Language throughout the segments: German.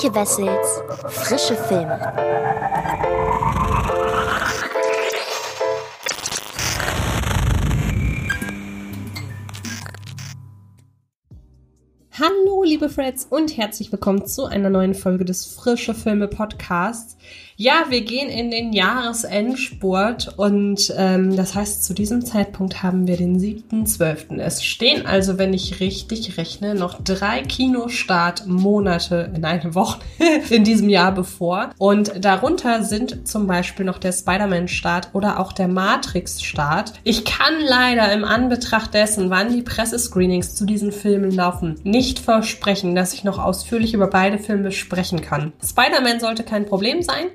Antje Wessels Frische Filme. Hallo, liebe Freds und herzlich willkommen zu einer neuen Folge des Frische Filme Podcasts. Ja, wir gehen in den Jahresendspurt und ähm, das heißt, zu diesem Zeitpunkt haben wir den 7.12. Es stehen also, wenn ich richtig rechne, noch drei Kinostart-Monate in eine Woche in diesem Jahr bevor. Und darunter sind zum Beispiel noch der Spider-Man-Start oder auch der Matrix-Start. Ich kann leider im Anbetracht dessen, wann die Pressescreenings zu diesen Filmen laufen, nicht versprechen, dass ich noch ausführlich über beide Filme sprechen kann. Spider-Man sollte kein Problem sein.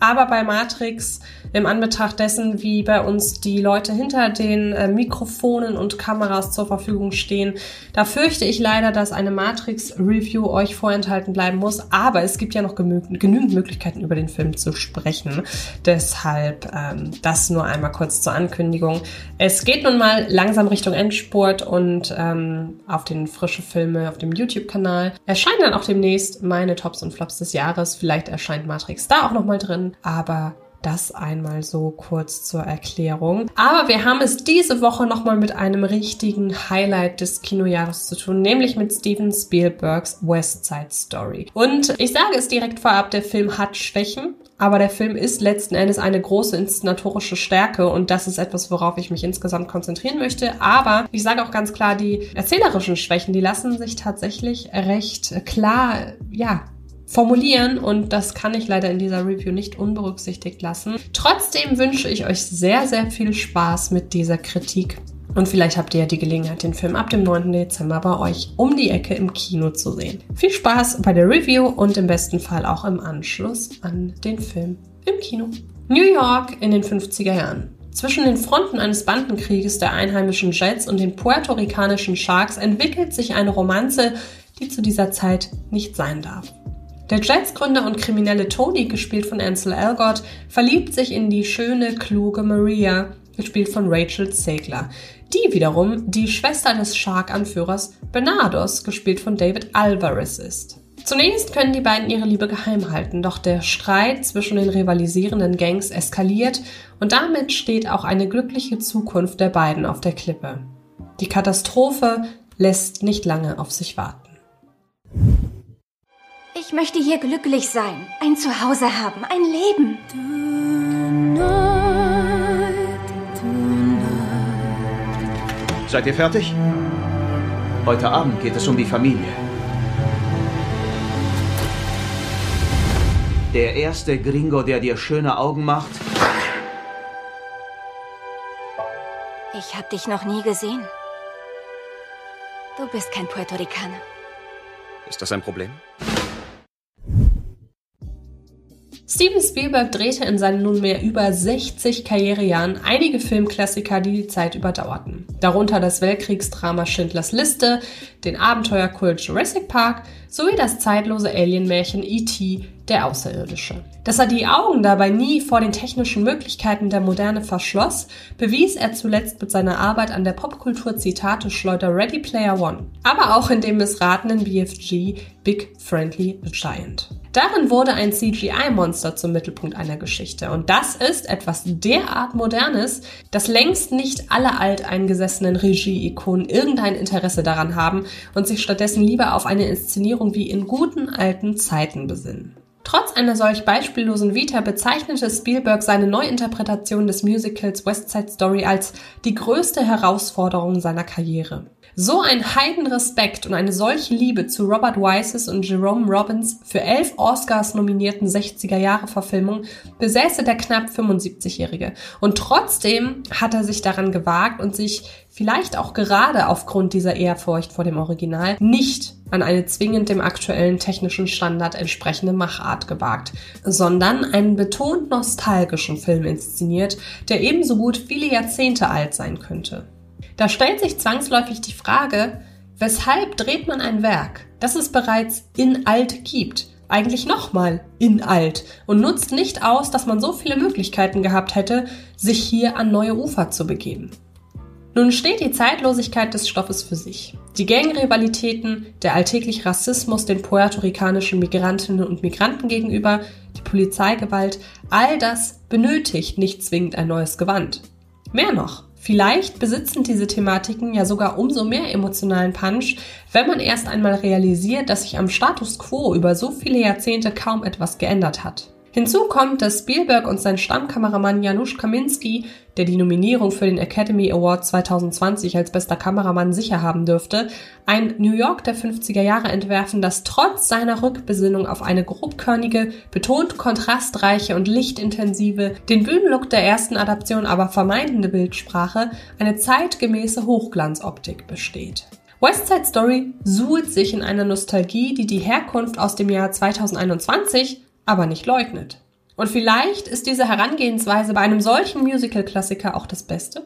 Aber bei Matrix, im Anbetracht dessen, wie bei uns die Leute hinter den äh, Mikrofonen und Kameras zur Verfügung stehen, da fürchte ich leider, dass eine Matrix-Review euch vorenthalten bleiben muss. Aber es gibt ja noch genügend Möglichkeiten, über den Film zu sprechen. Deshalb ähm, das nur einmal kurz zur Ankündigung. Es geht nun mal langsam Richtung Endspurt und ähm, auf den frische Filme auf dem YouTube-Kanal erscheinen dann auch demnächst meine Tops und Flops des Jahres. Vielleicht erscheint Matrix da auch nochmal drin, aber das einmal so kurz zur Erklärung. Aber wir haben es diese Woche nochmal mit einem richtigen Highlight des Kinojahres zu tun, nämlich mit Steven Spielbergs West Side Story. Und ich sage es direkt vorab, der Film hat Schwächen, aber der Film ist letzten Endes eine große inszenatorische Stärke und das ist etwas, worauf ich mich insgesamt konzentrieren möchte. Aber ich sage auch ganz klar, die erzählerischen Schwächen, die lassen sich tatsächlich recht klar, ja, formulieren und das kann ich leider in dieser Review nicht unberücksichtigt lassen. Trotzdem wünsche ich euch sehr, sehr viel Spaß mit dieser Kritik. Und vielleicht habt ihr ja die Gelegenheit, den Film ab dem 9. Dezember bei euch um die Ecke im Kino zu sehen. Viel Spaß bei der Review und im besten Fall auch im Anschluss an den Film im Kino. New York in den 50er Jahren. Zwischen den Fronten eines Bandenkrieges der einheimischen Jets und den puerto-ricanischen Sharks entwickelt sich eine Romanze, die zu dieser Zeit nicht sein darf. Der Jets-Gründer und kriminelle Tony, gespielt von Ansel Elgort, verliebt sich in die schöne, kluge Maria, gespielt von Rachel Zegler, die wiederum die Schwester des Shark-Anführers Bernardos, gespielt von David Alvarez ist. Zunächst können die beiden ihre Liebe geheim halten, doch der Streit zwischen den rivalisierenden Gangs eskaliert und damit steht auch eine glückliche Zukunft der beiden auf der Klippe. Die Katastrophe lässt nicht lange auf sich warten. Ich möchte hier glücklich sein, ein Zuhause haben, ein Leben. Seid ihr fertig? Heute Abend geht es um die Familie. Der erste Gringo, der dir schöne Augen macht. Ich hab dich noch nie gesehen. Du bist kein Puerto Ricaner. Ist das ein Problem? Steven Spielberg drehte in seinen nunmehr über 60 Karrierejahren einige Filmklassiker, die die Zeit überdauerten. Darunter das Weltkriegsdrama Schindlers Liste, den Abenteuerkult Jurassic Park sowie das zeitlose Alien-Märchen E.T., der Außerirdische. Dass er die Augen dabei nie vor den technischen Möglichkeiten der Moderne verschloss, bewies er zuletzt mit seiner Arbeit an der Popkultur-Zitate-Schleuder Ready Player One, aber auch in dem missratenen BFG Big Friendly Giant. Darin wurde ein CGI-Monster zum Mittelpunkt einer Geschichte. Und das ist etwas derart Modernes, dass längst nicht alle alteingesessenen Regie-Ikonen irgendein Interesse daran haben und sich stattdessen lieber auf eine Inszenierung wie in guten alten Zeiten besinnen. Trotz einer solch beispiellosen Vita bezeichnete Spielberg seine Neuinterpretation des Musicals West Side Story als die größte Herausforderung seiner Karriere. So ein Heidenrespekt und eine solche Liebe zu Robert Wises und Jerome Robbins für elf Oscars nominierten 60er Jahre Verfilmung besäße der knapp 75-Jährige. Und trotzdem hat er sich daran gewagt und sich vielleicht auch gerade aufgrund dieser Ehrfurcht vor dem Original nicht an eine zwingend dem aktuellen technischen Standard entsprechende Machart gewagt, sondern einen betont nostalgischen Film inszeniert, der ebenso gut viele Jahrzehnte alt sein könnte. Da stellt sich zwangsläufig die Frage, weshalb dreht man ein Werk, das es bereits in alt gibt, eigentlich nochmal in alt und nutzt nicht aus, dass man so viele Möglichkeiten gehabt hätte, sich hier an neue Ufer zu begeben. Nun steht die Zeitlosigkeit des Stoffes für sich. Die Gangrivalitäten, der alltägliche Rassismus den puerto-ricanischen Migrantinnen und Migranten gegenüber, die Polizeigewalt, all das benötigt nicht zwingend ein neues Gewand. Mehr noch, vielleicht besitzen diese Thematiken ja sogar umso mehr emotionalen Punch, wenn man erst einmal realisiert, dass sich am Status quo über so viele Jahrzehnte kaum etwas geändert hat. Hinzu kommt, dass Spielberg und sein Stammkameramann Janusz Kaminski, der die Nominierung für den Academy Award 2020 als bester Kameramann sicher haben dürfte, ein New York der 50er Jahre entwerfen, das trotz seiner Rückbesinnung auf eine grobkörnige, betont kontrastreiche und lichtintensive, den Bühnenlook der ersten Adaption aber vermeidende Bildsprache eine zeitgemäße Hochglanzoptik besteht. West Side Story suhlt sich in einer Nostalgie, die die Herkunft aus dem Jahr 2021 aber nicht leugnet. Und vielleicht ist diese Herangehensweise bei einem solchen Musical-Klassiker auch das Beste?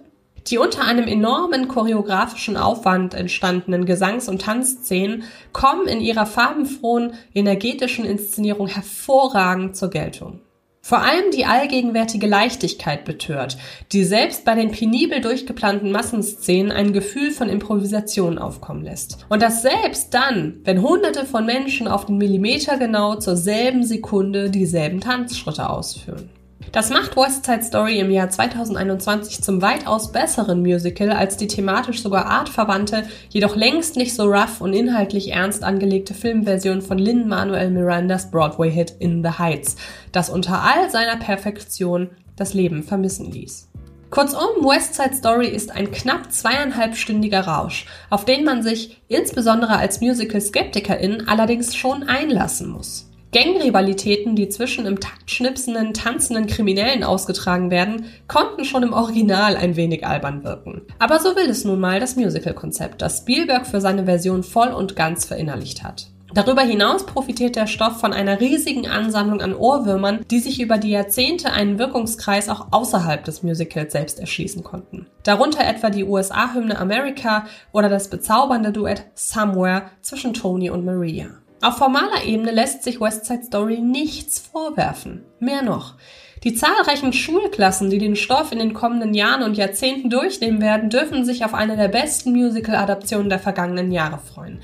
Die unter einem enormen choreografischen Aufwand entstandenen Gesangs- und Tanzszenen kommen in ihrer farbenfrohen, energetischen Inszenierung hervorragend zur Geltung. Vor allem die allgegenwärtige Leichtigkeit betört, die selbst bei den penibel durchgeplanten Massenszenen ein Gefühl von Improvisation aufkommen lässt. Und das selbst dann, wenn hunderte von Menschen auf den Millimeter genau zur selben Sekunde dieselben Tanzschritte ausführen. Das macht West Side Story im Jahr 2021 zum weitaus besseren Musical als die thematisch sogar artverwandte, jedoch längst nicht so rough und inhaltlich ernst angelegte Filmversion von Lin-Manuel Mirandas Broadway-Hit In the Heights, das unter all seiner Perfektion das Leben vermissen ließ. Kurzum, West Side Story ist ein knapp zweieinhalbstündiger Rausch, auf den man sich insbesondere als Musical-Skeptikerin allerdings schon einlassen muss. Gangrivalitäten, die zwischen im Takt schnipsenden, tanzenden Kriminellen ausgetragen werden, konnten schon im Original ein wenig albern wirken. Aber so will es nun mal das Musical-Konzept, das Spielberg für seine Version voll und ganz verinnerlicht hat. Darüber hinaus profitiert der Stoff von einer riesigen Ansammlung an Ohrwürmern, die sich über die Jahrzehnte einen Wirkungskreis auch außerhalb des Musicals selbst erschließen konnten. Darunter etwa die USA-Hymne America oder das bezaubernde Duett Somewhere zwischen Tony und Maria. Auf formaler Ebene lässt sich West Side Story nichts vorwerfen. Mehr noch. Die zahlreichen Schulklassen, die den Stoff in den kommenden Jahren und Jahrzehnten durchnehmen werden, dürfen sich auf eine der besten Musical-Adaptionen der vergangenen Jahre freuen.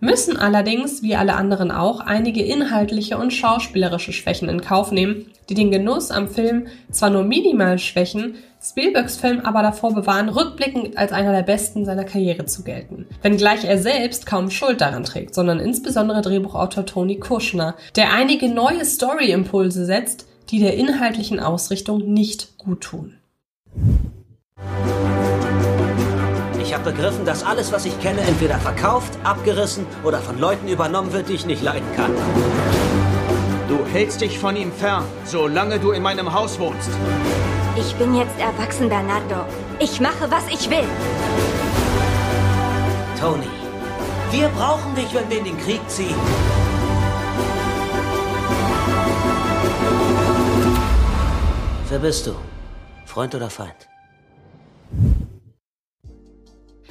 Müssen allerdings, wie alle anderen auch, einige inhaltliche und schauspielerische Schwächen in Kauf nehmen, die den Genuss am Film zwar nur minimal schwächen, Spielbergs Film aber davor bewahren, rückblickend als einer der besten seiner Karriere zu gelten. Wenngleich er selbst kaum Schuld daran trägt, sondern insbesondere Drehbuchautor Tony Kushner, der einige neue Story-Impulse setzt, die der inhaltlichen Ausrichtung nicht gut tun. Ich habe begriffen, dass alles, was ich kenne, entweder verkauft, abgerissen oder von Leuten übernommen wird, die ich nicht leiden kann. Du hältst dich von ihm fern, solange du in meinem Haus wohnst. Ich bin jetzt erwachsen, Bernardo. Ich mache, was ich will. Tony, wir brauchen dich, wenn wir in den Krieg ziehen. Wer bist du? Freund oder Feind?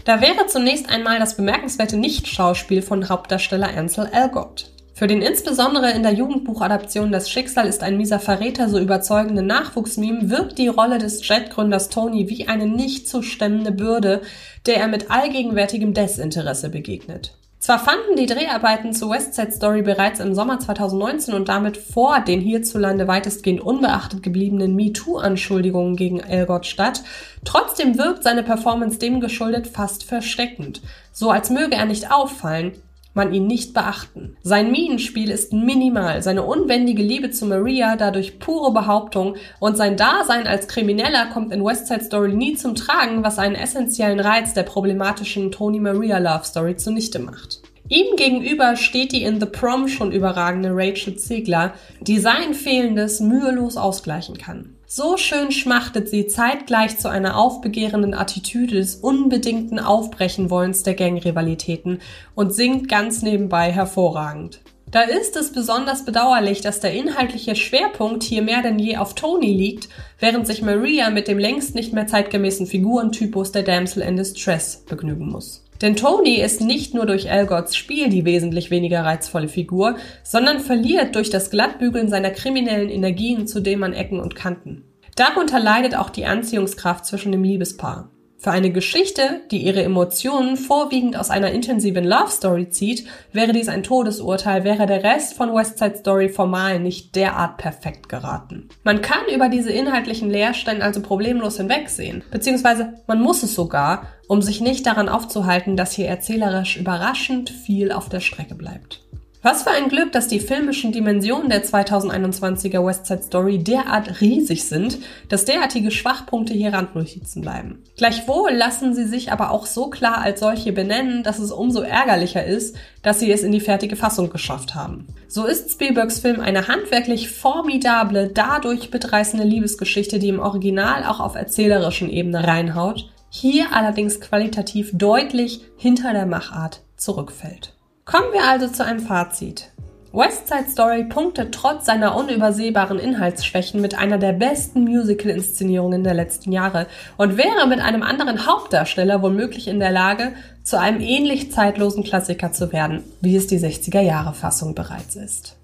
Da wäre zunächst einmal das bemerkenswerte Nichtschauspiel von Hauptdarsteller Ansel Elgort. Für den insbesondere in der Jugendbuchadaption Das Schicksal ist ein mieser Verräter so überzeugende Nachwuchsmeme, wirkt die Rolle des Jetgründers Tony wie eine nicht zu stemmende Bürde, der er mit allgegenwärtigem Desinteresse begegnet. Zwar fanden die Dreharbeiten zu West Side Story bereits im Sommer 2019 und damit vor den hierzulande weitestgehend unbeachtet gebliebenen MeToo-Anschuldigungen gegen Elgort statt, trotzdem wirkt seine Performance dem geschuldet fast versteckend, so als möge er nicht auffallen, man ihn nicht beachten. Sein Minenspiel ist minimal, seine unbändige Liebe zu Maria dadurch pure Behauptung und sein Dasein als Krimineller kommt in West Side Story nie zum Tragen, was einen essentiellen Reiz der problematischen Tony Maria Love Story zunichte macht. Ihm gegenüber steht die in The Prom schon überragende Rachel Ziegler, die sein Fehlendes mühelos ausgleichen kann. So schön schmachtet sie zeitgleich zu einer aufbegehrenden Attitüde des unbedingten Aufbrechenwollens der Gangrivalitäten und singt ganz nebenbei hervorragend. Da ist es besonders bedauerlich, dass der inhaltliche Schwerpunkt hier mehr denn je auf Tony liegt, während sich Maria mit dem längst nicht mehr zeitgemäßen Figurentypus der Damsel in Distress begnügen muss. Denn Tony ist nicht nur durch Elgots Spiel die wesentlich weniger reizvolle Figur, sondern verliert durch das Glattbügeln seiner kriminellen Energien zudem an Ecken und Kanten. Darunter leidet auch die Anziehungskraft zwischen dem Liebespaar. Für eine Geschichte, die ihre Emotionen vorwiegend aus einer intensiven Love Story zieht, wäre dies ein Todesurteil, wäre der Rest von West Side Story formal nicht derart perfekt geraten. Man kann über diese inhaltlichen Leerstellen also problemlos hinwegsehen, beziehungsweise man muss es sogar, um sich nicht daran aufzuhalten, dass hier erzählerisch überraschend viel auf der Strecke bleibt. Was für ein Glück, dass die filmischen Dimensionen der 2021er West Side Story derart riesig sind, dass derartige Schwachpunkte hier Randnotizen bleiben. Gleichwohl lassen sie sich aber auch so klar als solche benennen, dass es umso ärgerlicher ist, dass sie es in die fertige Fassung geschafft haben. So ist Spielbergs Film eine handwerklich formidable, dadurch mitreißende Liebesgeschichte, die im Original auch auf erzählerischen Ebene reinhaut, hier allerdings qualitativ deutlich hinter der Machart zurückfällt. Kommen wir also zu einem Fazit. West Side Story punktet trotz seiner unübersehbaren Inhaltsschwächen mit einer der besten Musical-Inszenierungen der letzten Jahre und wäre mit einem anderen Hauptdarsteller womöglich in der Lage, zu einem ähnlich zeitlosen Klassiker zu werden, wie es die 60er-Jahre-Fassung bereits ist.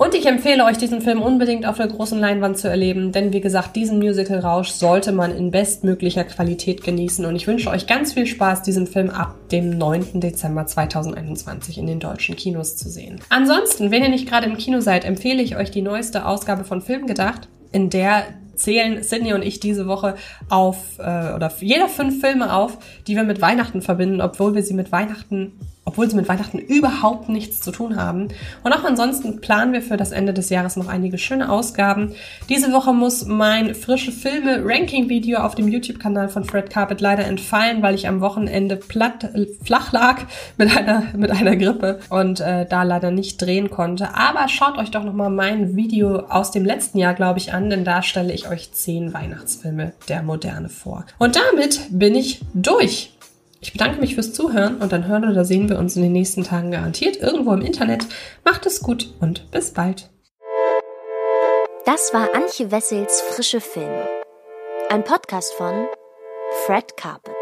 Und ich empfehle euch, diesen Film unbedingt auf der großen Leinwand zu erleben, denn wie gesagt, diesen Musical-Rausch sollte man in bestmöglicher Qualität genießen. Und ich wünsche euch ganz viel Spaß, diesen Film ab dem 9. Dezember 2021 in den deutschen Kinos zu sehen. Ansonsten, wenn ihr nicht gerade im Kino seid, empfehle ich euch die neueste Ausgabe von Film gedacht, in der zählen Sydney und ich diese Woche auf äh, oder jeder fünf Filme auf, die wir mit Weihnachten verbinden, obwohl wir sie mit Weihnachten obwohl sie mit Weihnachten überhaupt nichts zu tun haben. Und auch ansonsten planen wir für das Ende des Jahres noch einige schöne Ausgaben. Diese Woche muss mein frische Filme-Ranking-Video auf dem YouTube-Kanal von Fred Carpet leider entfallen, weil ich am Wochenende platt, äh, flach lag mit einer, mit einer Grippe und äh, da leider nicht drehen konnte. Aber schaut euch doch nochmal mein Video aus dem letzten Jahr, glaube ich, an, denn da stelle ich euch zehn Weihnachtsfilme der Moderne vor. Und damit bin ich durch. Ich bedanke mich fürs Zuhören und dann hören oder sehen wir uns in den nächsten Tagen garantiert irgendwo im Internet. Macht es gut und bis bald. Das war Antje Wessels Frische Filme. Ein Podcast von Fred Carpet.